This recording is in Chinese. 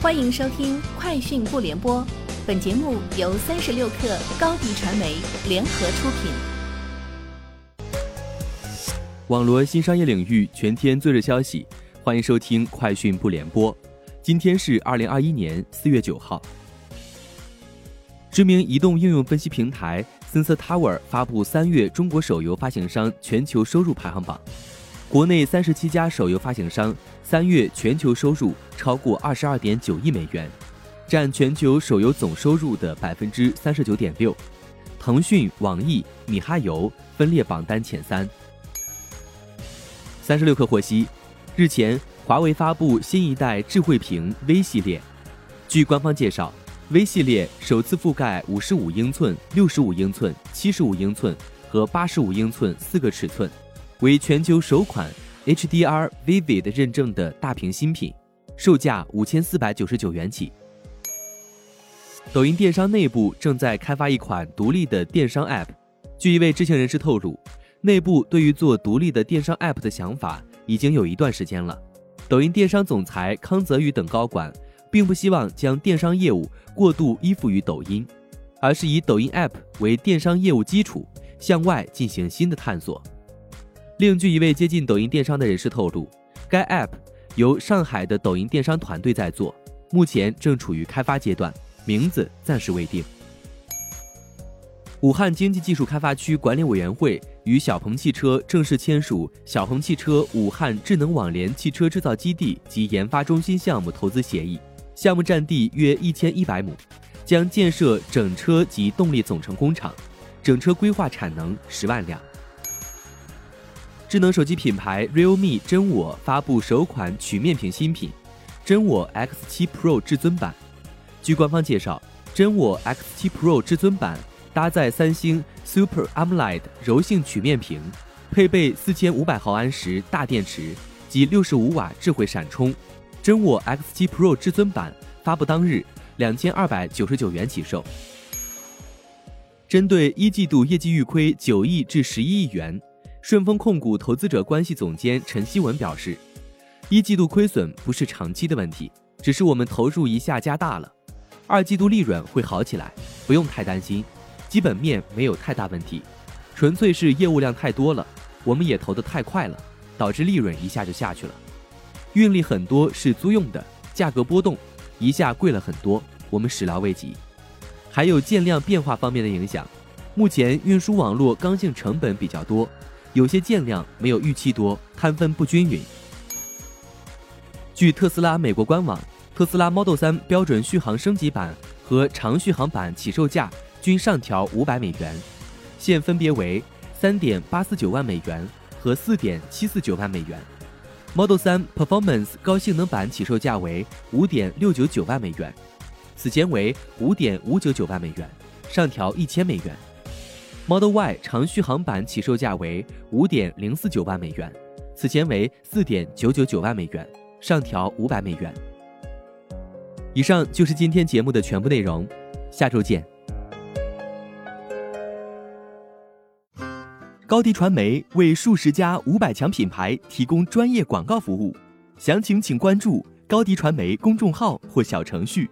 欢迎收听《快讯不联播》，本节目由三十六克高低传媒联合出品。网罗新商业领域全天最热消息，欢迎收听《快讯不联播》。今天是二零二一年四月九号。知名移动应用分析平台 Sensor Tower 发布三月中国手游发行商全球收入排行榜。国内三十七家手游发行商三月全球收入超过二十二点九亿美元，占全球手游总收入的百分之三十九点六。腾讯、网易、米哈游分列榜单前三。三十六氪获悉，日前华为发布新一代智慧屏 V 系列。据官方介绍，V 系列首次覆盖五十五英寸、六十五英寸、七十五英寸和八十五英寸四个尺寸。为全球首款 HDR Vivid 认证的大屏新品，售价五千四百九十九元起。抖音电商内部正在开发一款独立的电商 App。据一位知情人士透露，内部对于做独立的电商 App 的想法已经有一段时间了。抖音电商总裁康泽宇等高管并不希望将电商业务过度依附于抖音，而是以抖音 App 为电商业务基础，向外进行新的探索。另据一位接近抖音电商的人士透露，该 App 由上海的抖音电商团队在做，目前正处于开发阶段，名字暂时未定。武汉经济技术开发区管理委员会与小鹏汽车正式签署小鹏汽车武汉智能网联汽车制造基地及研发中心项目投资协议，项目占地约一千一百亩，将建设整车及动力总成工厂，整车规划产能十万辆。智能手机品牌 Realme 真我发布首款曲面屏新品，真我 X7 Pro 至尊版。据官方介绍，真我 X7 Pro 至尊版搭载三星 Super AMOLED 柔性曲面屏，配备四千五百毫安时大电池及六十五瓦智慧闪充。真我 X7 Pro 至尊版发布当日，两千二百九十九元起售。针对一季度业绩预亏九亿至十一亿元。顺丰控股投资者关系总监陈希文表示，一季度亏损不是长期的问题，只是我们投入一下加大了，二季度利润会好起来，不用太担心，基本面没有太大问题，纯粹是业务量太多了，我们也投得太快了，导致利润一下就下去了。运力很多是租用的，价格波动一下贵了很多，我们始料未及。还有件量变化方面的影响，目前运输网络刚性成本比较多。有些件量没有预期多，摊分不均匀。据特斯拉美国官网，特斯拉 Model 3标准续航升级版和长续航版起售价均上调五百美元，现分别为三点八四九万美元和四点七四九万美元。Model 3 Performance 高性能版起售价为五点六九九万美元，此前为五点五九九万美元，上调一千美元。Model Y 长续航版起售价为五点零四九万美元，此前为四点九九九万美元，上调五百美元。以上就是今天节目的全部内容，下周见。高迪传媒为数十家五百强品牌提供专业广告服务，详情请关注高迪传媒公众号或小程序。